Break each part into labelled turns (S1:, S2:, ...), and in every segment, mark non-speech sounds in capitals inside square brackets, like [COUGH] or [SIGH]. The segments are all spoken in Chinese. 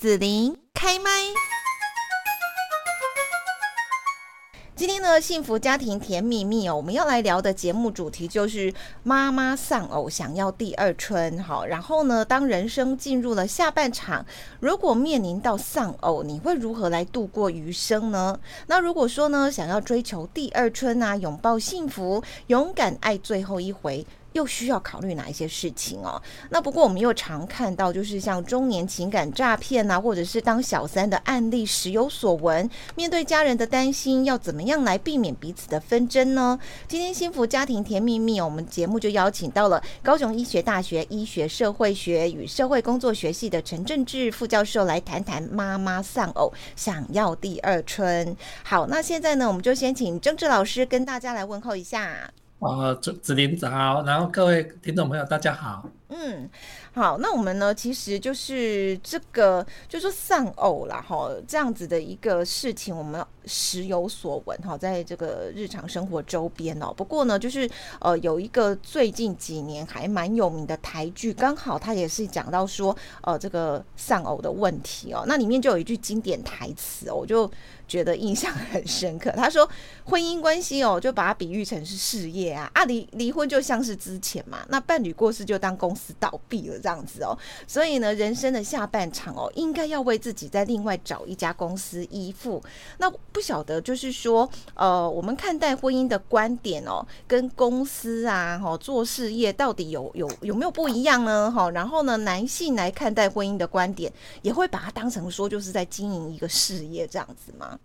S1: 子琳开麦。今天呢，幸福家庭甜蜜蜜哦，我们要来聊的节目主题就是妈妈丧偶想要第二春。好，然后呢，当人生进入了下半场，如果面临到丧偶，你会如何来度过余生呢？那如果说呢，想要追求第二春啊，拥抱幸福，勇敢爱最后一回。又需要考虑哪一些事情哦？那不过我们又常看到，就是像中年情感诈骗啊，或者是当小三的案例时有所闻。面对家人的担心，要怎么样来避免彼此的纷争呢？今天幸福家庭甜蜜蜜，我们节目就邀请到了高雄医学大学医学社会学与社会工作学系的陈正志副教授来谈谈妈妈丧偶想要第二春。好，那现在呢，我们就先请政志老师跟大家来问候一下。
S2: 啊，子子林早，然后各位听众朋友，大家好。
S1: 嗯，好，那我们呢，其实就是这个，就是说丧偶啦，哈，这样子的一个事情，我们时有所闻，哈，在这个日常生活周边哦。不过呢，就是呃，有一个最近几年还蛮有名的台剧，刚好它也是讲到说，呃，这个丧偶的问题哦。那里面就有一句经典台词哦，我就。觉得印象很深刻。他说，婚姻关系哦，就把它比喻成是事业啊，啊离离婚就像是之前嘛，那伴侣过世就当公司倒闭了这样子哦。所以呢，人生的下半场哦，应该要为自己再另外找一家公司依附。那不晓得就是说，呃，我们看待婚姻的观点哦，跟公司啊，哈，做事业到底有有有没有不一样呢？哈，然后呢，男性来看待婚姻的观点，也会把它当成说就是在经营一个事业这样子吗？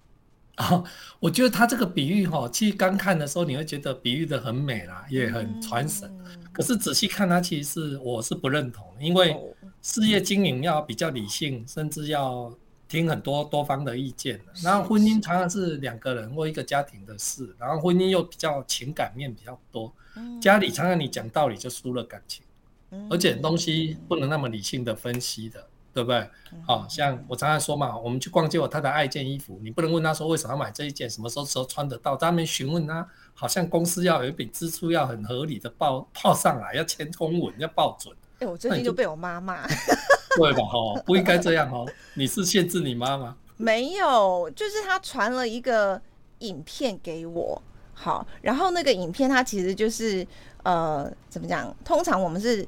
S2: 啊、哦，[LAUGHS] 我觉得他这个比喻哈，其实刚看的时候你会觉得比喻的很美啦，也很传神。嗯、可是仔细看，他其实是我是不认同，因为事业经营要比较理性，甚至要听很多多方的意见。然后婚姻常常是两个人或一个家庭的事，然后婚姻又比较情感面比较多，家里常常你讲道理就输了感情，而且东西不能那么理性的分析的。对不对？好、哦、像我常常说嘛，我们去逛街，我太太爱一件衣服，你不能问她说为什么要买这一件，什么时候时候穿得到，在那边询问她，好像公司要有一笔支出要很合理的报报上来，要签公文，要报准。
S1: 哎、欸，我最近就被我妈骂，[LAUGHS]
S2: 对吧？哦，不应该这样哦。你是限制你妈吗？
S1: 没有，就是她传了一个影片给我，好，然后那个影片它其实就是呃，怎么讲？通常我们是。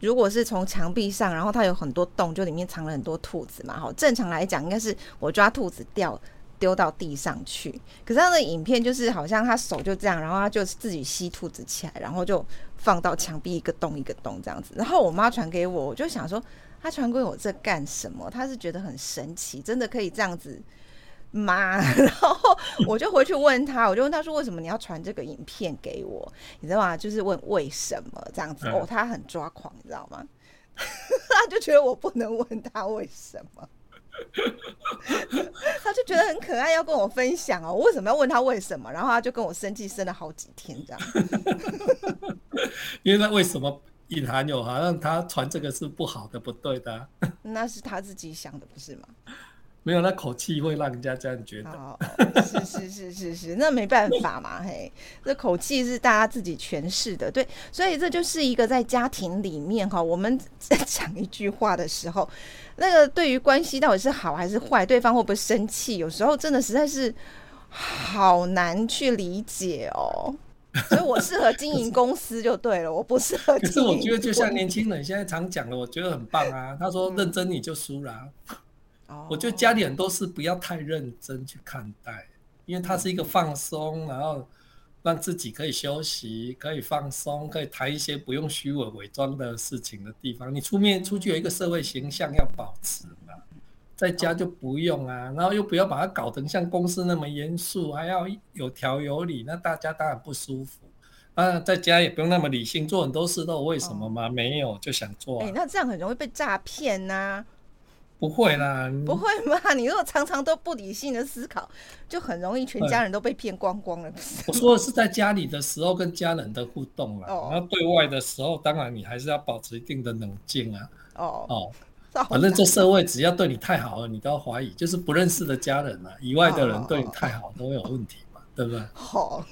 S1: 如果是从墙壁上，然后它有很多洞，就里面藏了很多兔子嘛。好，正常来讲应该是我抓兔子掉丢到地上去。可是他的影片就是好像他手就这样，然后他就自己吸兔子起来，然后就放到墙壁一个洞一个洞这样子。然后我妈传给我，我就想说他传给我这干什么？他是觉得很神奇，真的可以这样子。妈，[LAUGHS] 然后我就回去问他，我就问他说：“为什么你要传这个影片给我？你知道吗？就是问为什么这样子哦。”他很抓狂，你知道吗？[LAUGHS] 他就觉得我不能问他为什么，[LAUGHS] 他就觉得很可爱，要跟我分享哦。我为什么要问他为什么？然后他就跟我生气，生了好几天这样。
S2: 因为他为什么隐含有好像他传这个是不好的、不对的？
S1: 那是他自己想的，不是吗？
S2: 没有，那口气会让人家这样觉得。
S1: 哦，是是是是是，那没办法嘛，[LAUGHS] 嘿，这口气是大家自己诠释的，对，所以这就是一个在家庭里面哈，我们 [LAUGHS] 在讲一句话的时候，那个对于关系到底是好还是坏，对方会不会生气，有时候真的实在是好难去理解哦。所以我适合经营公司就对了，我不适合。可是
S2: 我觉得就像年轻人现在常讲的，我觉得很棒啊。他说认真你就输了。嗯我觉得家里很多事不要太认真去看待，因为它是一个放松，然后让自己可以休息、可以放松、可以谈一些不用虚伪伪装的事情的地方。你出面出去有一个社会形象要保持嘛，在家就不用啊，然后又不要把它搞成像公司那么严肃，还要有条有理，那大家当然不舒服。啊，在家也不用那么理性，做很多事都为什么吗？没有就想做啊。
S1: 欸，那这样很容易被诈骗呐。
S2: 不会啦，
S1: 不会嘛？[LAUGHS] 你如果常常都不理性的思考，就很容易全家人都被骗光光了。
S2: 我说的是在家里的时候跟家人的互动啦，然后对外的时候，当然你还是要保持一定的冷静啊。哦哦，反正这社会只要对你太好了，你都要怀疑，就是不认识的家人啊，以外的人对你太好都有问题嘛，对不对？[LAUGHS]
S1: 好，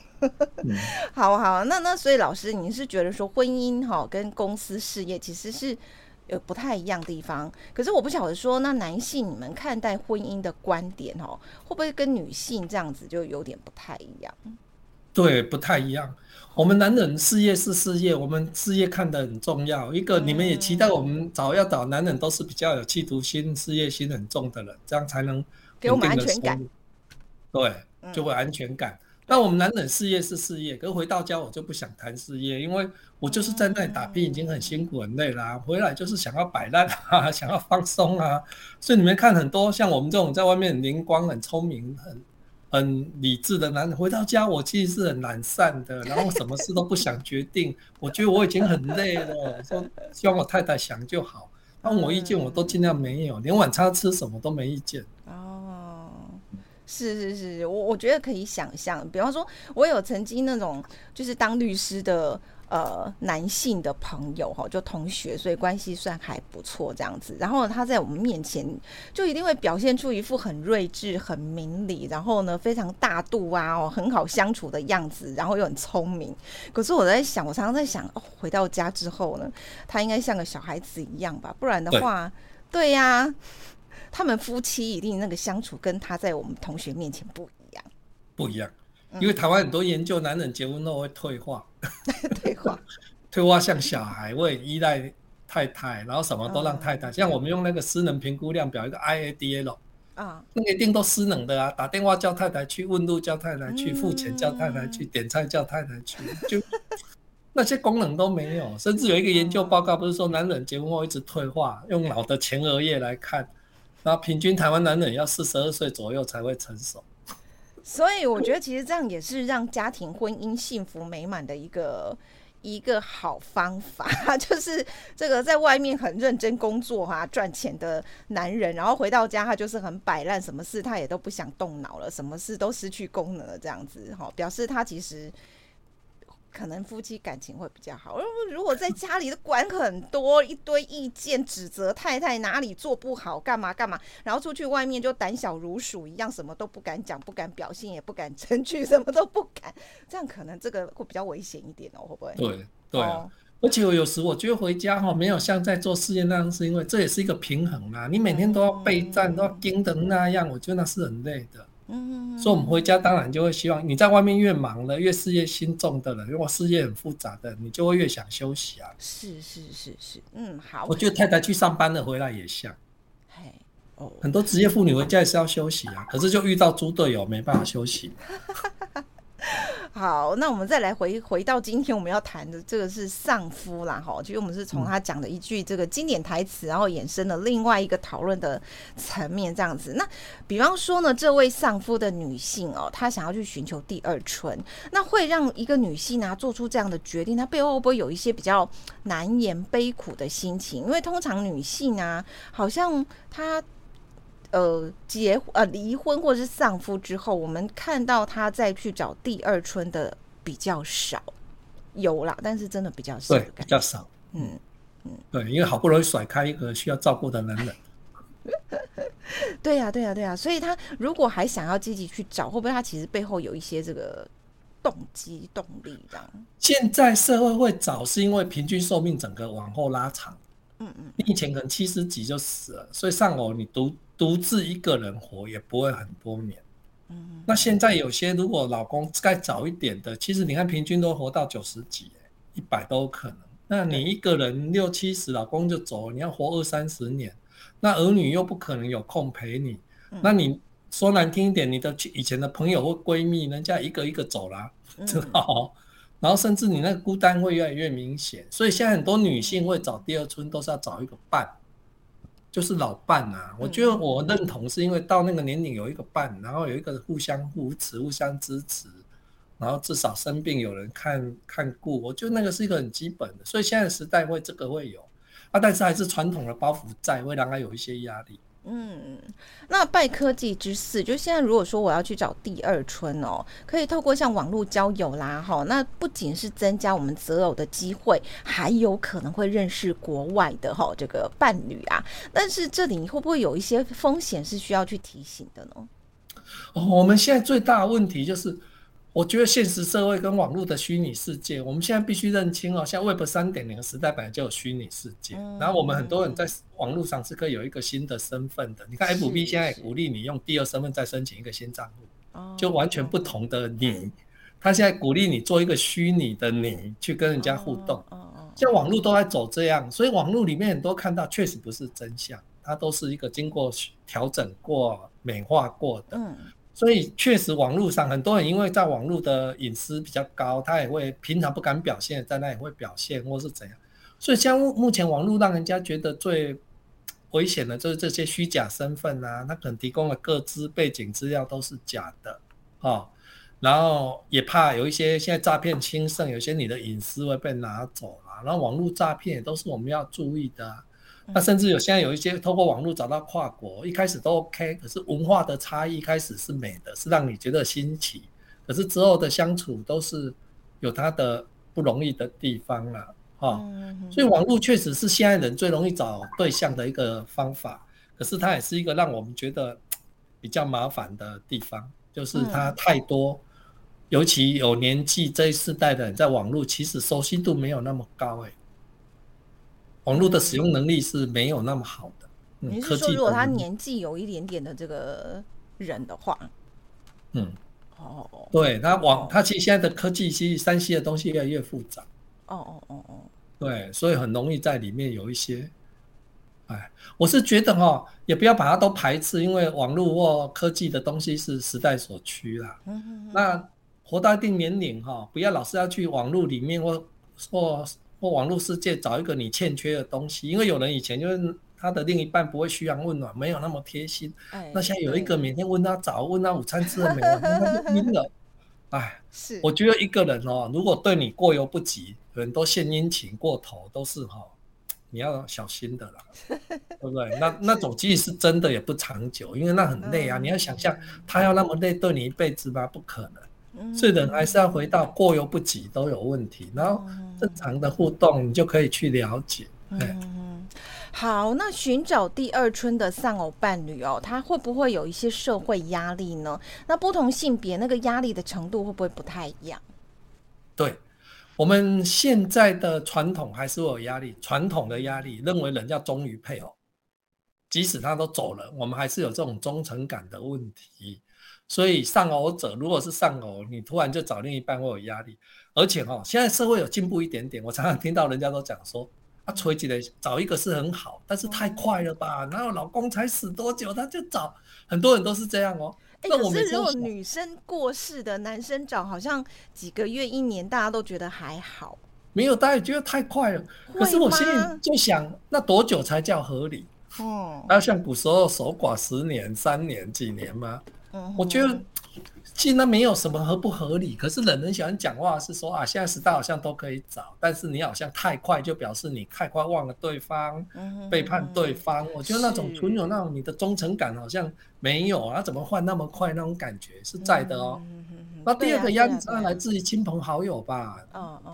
S1: 好好，那那所以老师，你是觉得说婚姻哈跟公司事业其实是有不太一样的地方。可是我不晓得说，那男性你们看待婚姻的观点哦，会不会跟女性这样子就有点不太一样？
S2: 对，不太一样。我们男人事业是事业，我们事业看得很重要。一个，你们也期待我们找要找男人都是比较有企图心、事业心很重的人，这样才能
S1: 给我们安全感。
S2: 对，就会安全感。那、我们男人事业是事业，可是回到家我就不想谈事业，因为我就是在那里打拼，已经很辛苦很累啦、回来就是想要摆烂啊，[LAUGHS] 想要放松啊。所以你们看很多像我们这种在外面灵光、很聪明、很。很理智的男人回到家，我其实是很懒散的，然后什么事都不想决定。我觉得我已经很累了，说希望我太太想就好。那我意见我都尽量没有，连晚餐吃什么都没意见。
S1: 哦，是是是，我我觉得可以想象。比方说，我有曾经那种就是当律师的。呃，男性的朋友哈，就同学，所以关系算还不错这样子。然后他在我们面前就一定会表现出一副很睿智、很明理，然后呢非常大度啊，哦，很好相处的样子，然后又很聪明。可是我在想，我常常在想，哦，回到家之后呢，他应该像个小孩子一样吧？不然的话，对，对呀，他们夫妻一定那个相处跟他在我们同学面前不一样，
S2: 不一样。因为台湾很多研究，男人结婚后会退化，[LAUGHS]
S1: 退化，[LAUGHS]
S2: 退化像小孩，会依赖太太，然后什么都让太太。像我们用那个失能评估量表，一个 IADL 啊，那个一定都失能的啊，打电话叫太太去，问路叫太太去，付钱叫太太去，点菜叫太太去，[LAUGHS] 就那些功能都没有。甚至有一个研究报告，不是说男人结婚后一直退化，用脑的前额叶来看，然后平均台湾男人要四十二岁左右才会成熟。
S1: 所以我觉得其实这样也是让家庭婚姻幸福美满的一个一个好方法，[LAUGHS] 就是这个在外面很认真工作哈、赚钱的男人，然后回到家他就是很摆烂，什么事他也都不想动脑了，什么事都失去功能了，这样子哈，表示他其实。可能夫妻感情会比较好。如果在家里的管很多，一堆意见指责太太哪里做不好，干嘛干嘛，然后出去外面就胆小如鼠一样，什么都不敢讲，不敢表现，也不敢争取，什么都不敢。[LAUGHS] 这样可能这个会比较危险一点哦，会不会？
S2: 对对啊。哦、而且我有时我觉得回家哈，没有像在做事业那样，是因为这也是一个平衡啊。你每天都要备战，嗯、都要盯的那样，我觉得那是很累的。嗯，所以我们回家当然就会希望你在外面越忙了，越事业心重的人，如果事业很复杂的，你就会越想休息啊。
S1: 是是是是，嗯，好。
S2: 我觉得太太去上班了回来也像，
S1: 嘿，哦，
S2: 很多职业妇女回家也是要休息啊，可是就遇到猪队友没办法休息。[LAUGHS] [LAUGHS]
S1: 好，那我们再来回回到今天我们要谈的这个是丧夫啦，哈，其实我们是从他讲的一句这个经典台词，然后衍生了另外一个讨论的层面，这样子。那比方说呢，这位丧夫的女性哦，她想要去寻求第二春，那会让一个女性啊做出这样的决定，她背后会不会有一些比较难言悲苦的心情？因为通常女性啊，好像她。呃，结呃离婚或者是丧夫之后，我们看到他再去找第二春的比较少，有啦，但是真的比较少，
S2: 对，比较少，嗯。嗯，对，因为好不容易甩开一个需要照顾的男人，[LAUGHS]
S1: 对呀、啊、对呀、啊、对呀、啊，所以他如果还想要积极去找，会不会他其实背后有一些这个动机动力这样？
S2: 现在社会会找，是因为平均寿命整个往后拉长，嗯嗯，你以前可能七十几就死了，所以上偶你独。独自一个人活也不会很多年，嗯，那现在有些如果老公再早一点的，其实你看平均都活到九十几，一百都有可能。那你一个人六七十，老公就走，你要活二三十年，那儿女又不可能有空陪你，那你说难听一点，你的以前的朋友或闺蜜，人家一个一个走了，[LAUGHS] 知道？然后甚至你那个孤单会越来越明显，所以现在很多女性会找第二春，都是要找一个伴。就是老伴啊，我觉得我认同，是因为到那个年龄有一个伴，然后有一个互相扶持、互相支持，然后至少生病有人看看顾，我觉得那个是一个很基本的。所以现在时代会这个会有啊，但是还是传统的包袱在，会让他有一些压力。
S1: 嗯，那拜科技之赐，就现在如果说我要去找第二春哦，可以透过像网络交友啦，哈，那不仅是增加我们择偶的机会，还有可能会认识国外的哈这个伴侣啊。但是这里会不会有一些风险是需要去提醒的呢？
S2: 哦，我们现在最大的问题就是。我觉得现实社会跟网络的虚拟世界，我们现在必须认清哦。像 Web 三点零的时代本来就有虚拟世界，嗯、然后我们很多人在网络上是可以有一个新的身份的。你看 FB 现在也鼓励你用第二身份再申请一个新账户，就完全不同的你。他现在鼓励你做一个虚拟的你去跟人家互动。像网络都在走这样，所以网络里面很多看到确实不是真相，它都是一个经过调整过、美化过的。所以确实，网络上很多人因为在网络的隐私比较高，他也会平常不敢表现，在那也会表现，或是怎样。所以像目前网络让人家觉得最危险的，就是这些虚假身份啊，他可能提供的各资背景资料都是假的，哦，然后也怕有一些现在诈骗兴盛，有些你的隐私会被拿走了，然后网络诈骗也都是我们要注意的。那甚至有现在有一些透过网络找到跨国，一开始都 OK，可是文化的差异开始是美的，是让你觉得新奇，可是之后的相处都是有它的不容易的地方了，哈。所以网络确实是现在人最容易找对象的一个方法，可是它也是一个让我们觉得比较麻烦的地方，就是它太多，尤其有年纪这一世代的人在网络其实熟悉度没有那么高，哎。网络的使用能力是没有那么好的。
S1: 嗯、你是说，如果他年纪有一点点的这个人的话，
S2: 嗯，哦，对他网，他其实现在的科技，其实三 C 的东西越来越复杂。
S1: 哦哦哦哦，
S2: 对，所以很容易在里面有一些，哎，我是觉得哈，也不要把它都排斥，因为网络或科技的东西是时代所趋啦。嗯嗯。那活到一定年龄哈，不要老是要去网络里面或或。或网络世界找一个你欠缺的东西，因为有人以前就是他的另一半不会嘘寒问暖，没有那么贴心。哎，那现在有一个每天问他早，问他午餐吃了没有，他就晕了。[LAUGHS] 哎，是，我觉得一个人哦，如果对你过犹不及，很多献殷勤过头都是哈，你要小心的啦，[LAUGHS] 对不对？那那种其实是真的也不长久，因为那很累啊。你要想象他要那么累对你一辈子吗？不可能。所以人还是要回到过犹不及都有问题，然后正常的互动你就可以去了解。
S1: 嗯，好，那寻找第二春的丧偶伴侣哦，他会不会有一些社会压力呢？那不同性别那个压力的程度会不会不太一样？
S2: 对，我们现在的传统还是会有压力，传统的压力认为人要忠于配偶，即使他都走了，我们还是有这种忠诚感的问题。所以丧偶者，如果是丧偶，你突然就找另一半会有压力，而且哈，现在社会有进步一点点，我常常听到人家都讲说，啊，垂直的找一个是很好，但是太快了吧？然后老公才死多久他就找，很多人都是这样哦。
S1: 哎、欸，可是如果女生过世的男生找，好像几个月一年，大家都觉得还好。
S2: 没有，大家觉得太快了。可是我心里就想，那多久才叫合理？哦，那像古时候守寡十年、三年、几年吗？我觉得其实那没有什么合不合理，可是人很喜欢讲话是说啊，现在时代好像都可以找，但是你好像太快，就表示你太快忘了对方，背叛对方。我觉得那种存有那种你的忠诚感好像没有啊，怎么换那么快？那种感觉是在的哦。那第二个压力当然来自于亲朋好友吧，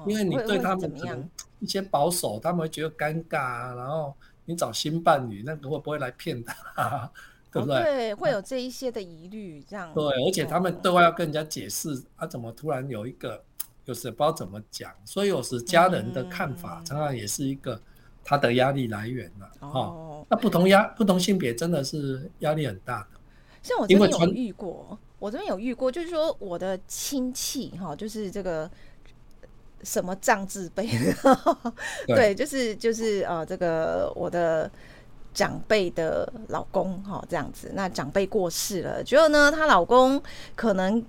S2: 因为你对他们可能一些保守，他们会觉得尴尬，然后你找新伴侣，那个会不会来骗他？对不对？哦、对，
S1: 会有这一些的疑虑，这样。
S2: 对，而且他们对外要跟人家解释，啊，怎么突然有一个，有时不知道怎么讲，所以有时家人的看法，常常也是一个他的压力来源了。哦，哦，那不同压不同性别真的是压力很大的。
S1: 像我这边有遇过，我这边有遇过，就是说我的亲戚哈，就是这个什么障字辈，对，[LAUGHS] 对，就是就是呃，这个我的。长辈的老公，哈，这样子，那长辈过世了，结果呢，她老公可能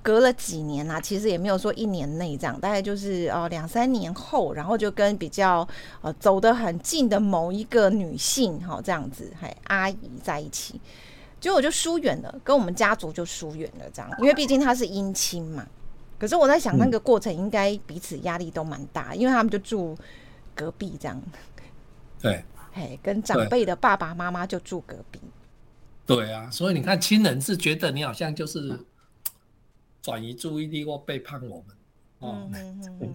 S1: 隔了几年啊，其实也没有说一年内这样，大概就是呃两三年后，然后就跟比较呃走得很近的某一个女性，哈，这样子，还阿姨在一起，结果就疏远了，跟我们家族就疏远了，这样，因为毕竟她是姻亲嘛。可是我在想，那个过程应该彼此压力都蛮大，因为他们就住隔壁这样。
S2: 对。
S1: 嘿，跟长辈的爸爸妈妈就住隔壁。
S2: 对啊，所以你看，亲人是觉得你好像就是转移注意力或背叛我们哦，那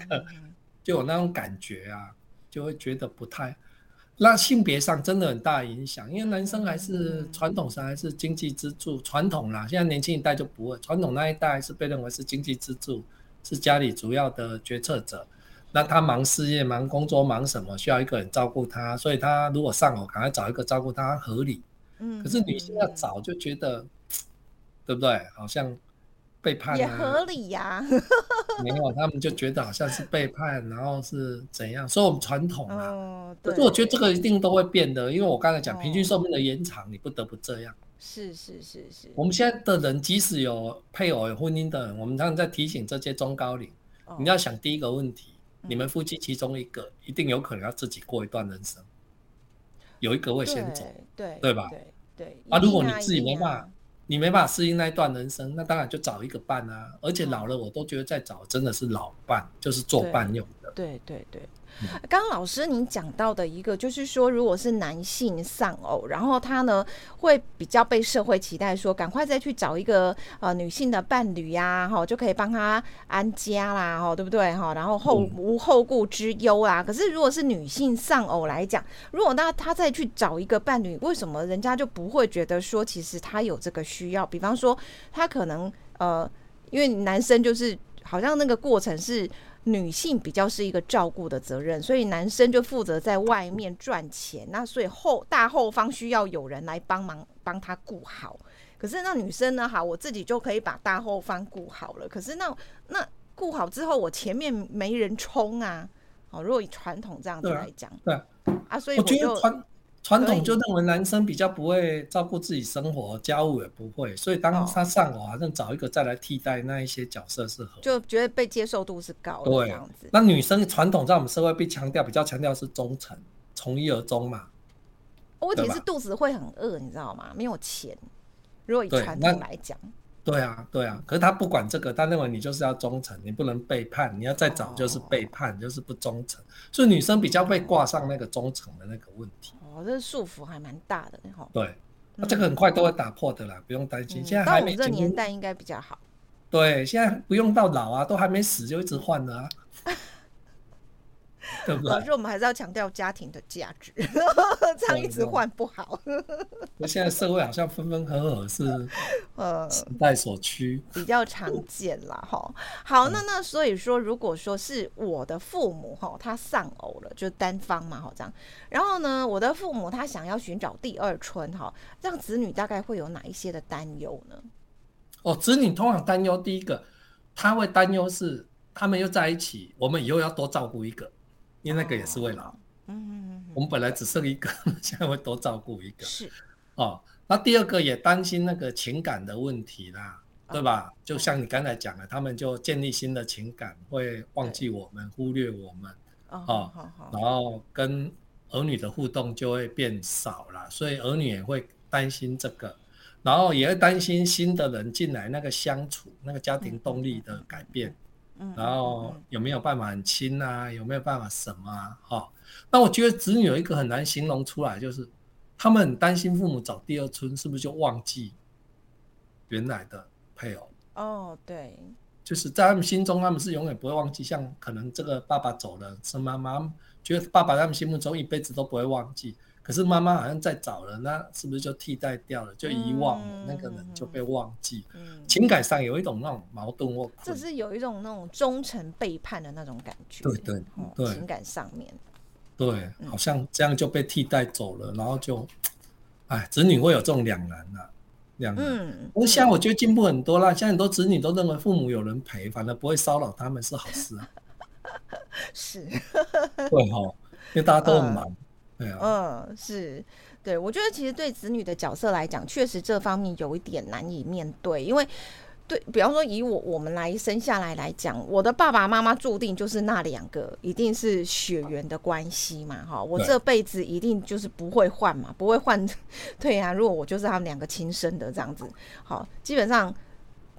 S2: 个 [LAUGHS] 就有那种感觉啊，就会觉得不太。那性别上真的很大影响，因为男生还是传统上还是经济支柱，传统啦，现在年轻一代就不会，传统那一代是被认为是经济支柱，是家里主要的决策者。那他忙事业、忙工作、忙什么，需要一个人照顾他，所以他如果丧偶，赶快找一个照顾他，合理。嗯，可是女性要找就觉得，对不对？好像。背叛、啊、
S1: 也合理呀、啊，[LAUGHS]
S2: 没有，他们就觉得好像是背叛，然后是怎样？所以我们传统啊，哦、可是我觉得这个一定都会变的，因为我刚才讲平均寿命的延长，你不得不这样。
S1: 是是是是。
S2: 我们现在的人，即使有配偶、有婚姻的人，我们常常在提醒这些中高龄，哦、你要想第一个问题，你们夫妻其中一个一定有可能要自己过一段人生，有一个会先走，
S1: 对
S2: 对，吧？
S1: 对对。
S2: 啊，如果你自己没办法。你没办法适应那一段人生，那当然就找一个伴啊！而且老了，我都觉得再找真的是老伴，就是做伴用的。
S1: 对对对。刚刚老师您讲到的一个，就是说，如果是男性丧偶，然后他呢会比较被社会期待说，赶快再去找一个呃女性的伴侣呀，哈，就可以帮他安家啦，哈，对不对？哈，然后后无后顾之忧啊。可是如果是女性丧偶来讲，如果那他再去找一个伴侣，为什么人家就不会觉得说，其实他有这个需要？比方说，他可能呃，因为男生就是好像那个过程是。女性比较是一个照顾的责任，所以男生就负责在外面赚钱。那所以后大后方需要有人来帮忙帮他顾好。可是那女生呢？好，我自己就可以把大后方顾好了。可是那那顾好之后，我前面没人冲啊。哦，如果以传统这样子来讲，
S2: 对啊，
S1: 啊，所以我就。我
S2: 传统就认为男生比较不会照顾自己生活，家务也不会，所以当他丧偶，好像找一个再来替代那一些角色是合，
S1: 就觉得被接受度是高的这样子。
S2: 对，那女生传统在我们社会被强调，比较强调是忠诚，从一而终嘛。
S1: 问题是肚子会很饿，你知道吗？没有钱。如果以传统来讲。
S2: 对啊，对啊，可是他不管这个，他认为你就是要忠诚，你不能背叛，你要再找就是背叛，哦、就是不忠诚，所以女生比较被挂上那个忠诚的那个问题。
S1: 哦，这束缚还蛮大的哈。
S2: 对，那、嗯啊、这个很快都会打破的啦，不用担心。嗯、现在还没。
S1: 这年代应该比较好。
S2: 对，现在不用到老啊，都还没死就一直换了啊。对不对？
S1: 可是我们还是要强调家庭的价值，[LAUGHS] [LAUGHS] 这样一直换不好。[LAUGHS]
S2: 那现在社会好像分分合合是呃时代所趋，
S1: 比较常见啦哈。好，那那所以说，如果说是我的父母哈，他丧偶了，就单方嘛哈这样。然后呢，我的父母他想要寻找第二春哈，让子女大概会有哪一些的担忧呢？
S2: 哦，子女通常担忧第一个，他会担忧是他们又在一起，我们以后要多照顾一个。因为那个也是为了，嗯，我们本来只剩一个，[LAUGHS] 现在会多照顾一个，
S1: 是，
S2: 哦，那第二个也担心那个情感的问题啦，对吧？就像你刚才讲的，他们就建立新的情感，会忘记我们，忽略我们，哦，然后跟儿女的互动就会变少了，所以儿女也会担心这个，然后也会担心新的人进来那个相处，那个家庭动力的改变。然后有没有办法很亲啊？有没有办法什么啊？哈、哦，那我觉得子女有一个很难形容出来，就是他们很担心父母找第二春是不是就忘记原来的配偶？
S1: 哦，对，
S2: 就是在他们心中，他们是永远不会忘记。像可能这个爸爸走了，是妈妈觉得爸爸在他们心目中一辈子都不会忘记。可是妈妈好像在找了，那是不是就替代掉了，就遗忘了、嗯、那个人就被忘记？嗯、情感上有一种那种矛盾或
S1: 这是有一种那种忠诚背叛的那种感觉。
S2: 对对对，
S1: 情感上面，
S2: 对，好像这样就被替代走了，然后就，哎，子女会有这种两难啊，两难。嗯，不过现在我觉得进步很多啦，现在很多子女都认为父母有人陪，反而不会骚扰他们是好事啊。[LAUGHS]
S1: 是，
S2: 对哈，因为大家都很忙。呃
S1: 嗯，是对，我觉得其实对子女的角色来讲，确实这方面有一点难以面对，因为对，比方说以我我们来生下来来讲，我的爸爸妈妈注定就是那两个，一定是血缘的关系嘛，哈，我这辈子一定就是不会换嘛，不会换，[LAUGHS] 对呀，如果我就是他们两个亲生的这样子，好，基本上。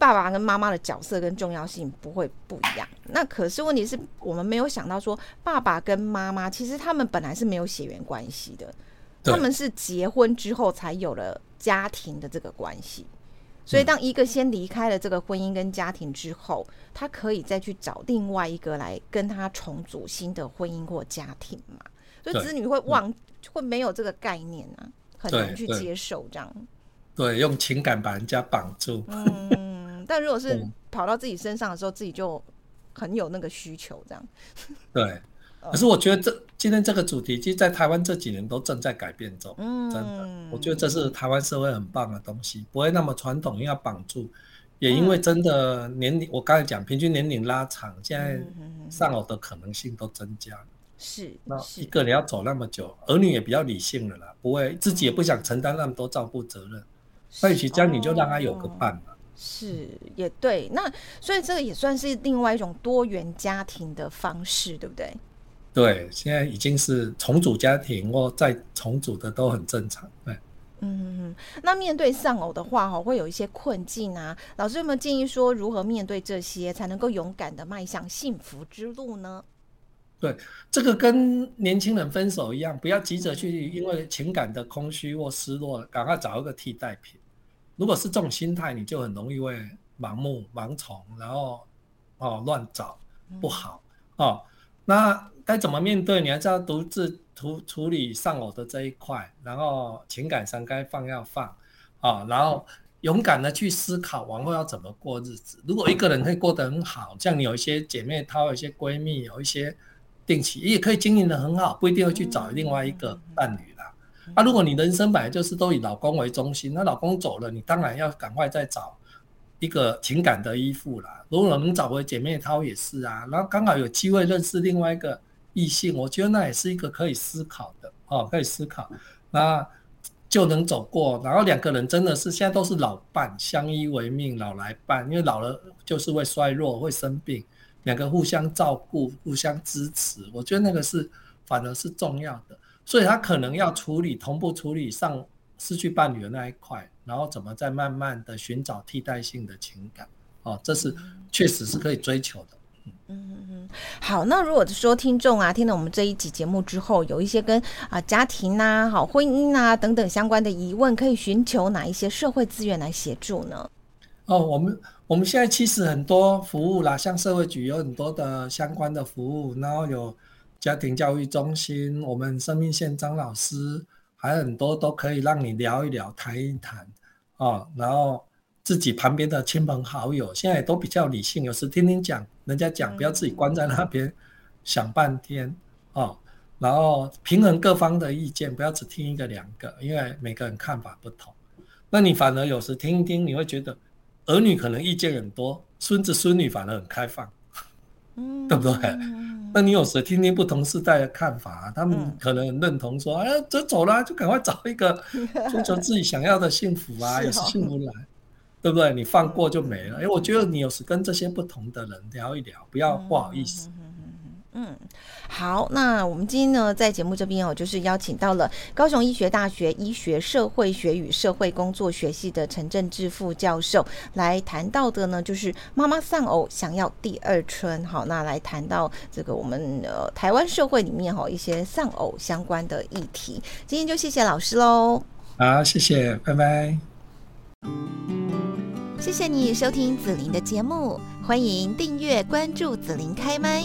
S1: 爸爸跟妈妈的角色跟重要性不会不一样，那可是问题是我们没有想到说，爸爸跟妈妈其实他们本来是没有血缘关系的，他们是结婚之后才有了家庭的这个关系，所以当一个先离开了这个婚姻跟家庭之后，他可以再去找另外一个来跟他重组新的婚姻或家庭嘛。所以子女会忘，会没有这个概念啊，很难去接受这样。
S2: 对，用情感把人家绑住。
S1: 嗯，但如果是跑到自己身上的时候，自己就很有那个需求这样。[LAUGHS]
S2: 对。可是我觉得这今天这个主题，其实在台湾这几年都正在改变中。嗯，真的，我觉得这是台湾社会很棒的东西，不会那么传统，要绑住。也因为真的年龄，我刚才讲平均年龄拉长，现在丧偶的可能性都增加了。
S1: 是，
S2: 那一个人要走那么久，儿女也比较理性了啦，不会自己也不想承担那么多照顾责任。那与其这样，你就让他有个伴嘛。
S1: 是，也对。那所以这个也算是另外一种多元家庭的方式，对不对？
S2: 对，现在已经是重组家庭或再重组的都很正常。对，
S1: 嗯，那面对丧偶的话，哈，会有一些困境啊。老师有没有建议说，如何面对这些，才能够勇敢的迈向幸福之路呢？
S2: 对，这个跟年轻人分手一样，不要急着去因为情感的空虚或失落，赶快找一个替代品。如果是这种心态，你就很容易会盲目盲从，然后哦乱找不好哦。那该怎么面对？你还是要独自处处理丧偶的这一块，然后情感上该放要放啊，然后勇敢的去思考往后要怎么过日子。如果一个人可以过得很好，像你有一些姐妹她，有一些闺蜜，有一些定期也可以经营的很好，不一定会去找另外一个伴侣啦。啊，如果你人生本来就是都以老公为中心，那老公走了，你当然要赶快再找。一个情感的依附啦，如果能找回姐妹淘也是啊，然后刚好有机会认识另外一个异性，我觉得那也是一个可以思考的哦，可以思考，那就能走过。然后两个人真的是现在都是老伴，相依为命，老来伴，因为老了就是会衰弱，会生病，两个互相照顾，互相支持，我觉得那个是反而是重要的。所以他可能要处理同步处理上失去伴侣的那一块。然后怎么再慢慢的寻找替代性的情感，哦，这是确实是可以追求的。
S1: 嗯嗯嗯。好，那如果说听众啊，听了我们这一集节目之后，有一些跟啊家庭呐、好婚姻啊等等相关的疑问，可以寻求哪一些社会资源来协助呢？
S2: 哦，我们我们现在其实很多服务啦，像社会局有很多的相关的服务，然后有家庭教育中心，我们生命线张老师，还有很多都可以让你聊一聊、谈一谈。哦，然后自己旁边的亲朋好友现在也都比较理性，有时听听讲，人家讲，不要自己关在那边想半天哦。然后平衡各方的意见，不要只听一个两个，因为每个人看法不同。那你反而有时听一听，你会觉得儿女可能意见很多，孙子孙女反而很开放，嗯，[LAUGHS] 对不对？那你有时听听不同世代的看法，他们可能认同说：“哎、嗯，呀，走走了，就赶快找一个 [LAUGHS] 追求自己想要的幸福啊，也是幸福来，对不对？你放过就没了。哎，我觉得你有时跟这些不同的人聊一聊，不要不好意思。”
S1: 嗯，好，那我们今天呢，在节目这边哦，就是邀请到了高雄医学大学医学社会学与社会工作学系的陈正志副教授来谈到的呢，就是妈妈丧偶想要第二春。好，那来谈到这个我们呃台湾社会里面哈一些丧偶相关的议题。今天就谢谢老师喽。
S2: 好，谢谢，拜拜。
S1: 谢谢你收听紫琳的节目，欢迎订阅关注紫琳开麦。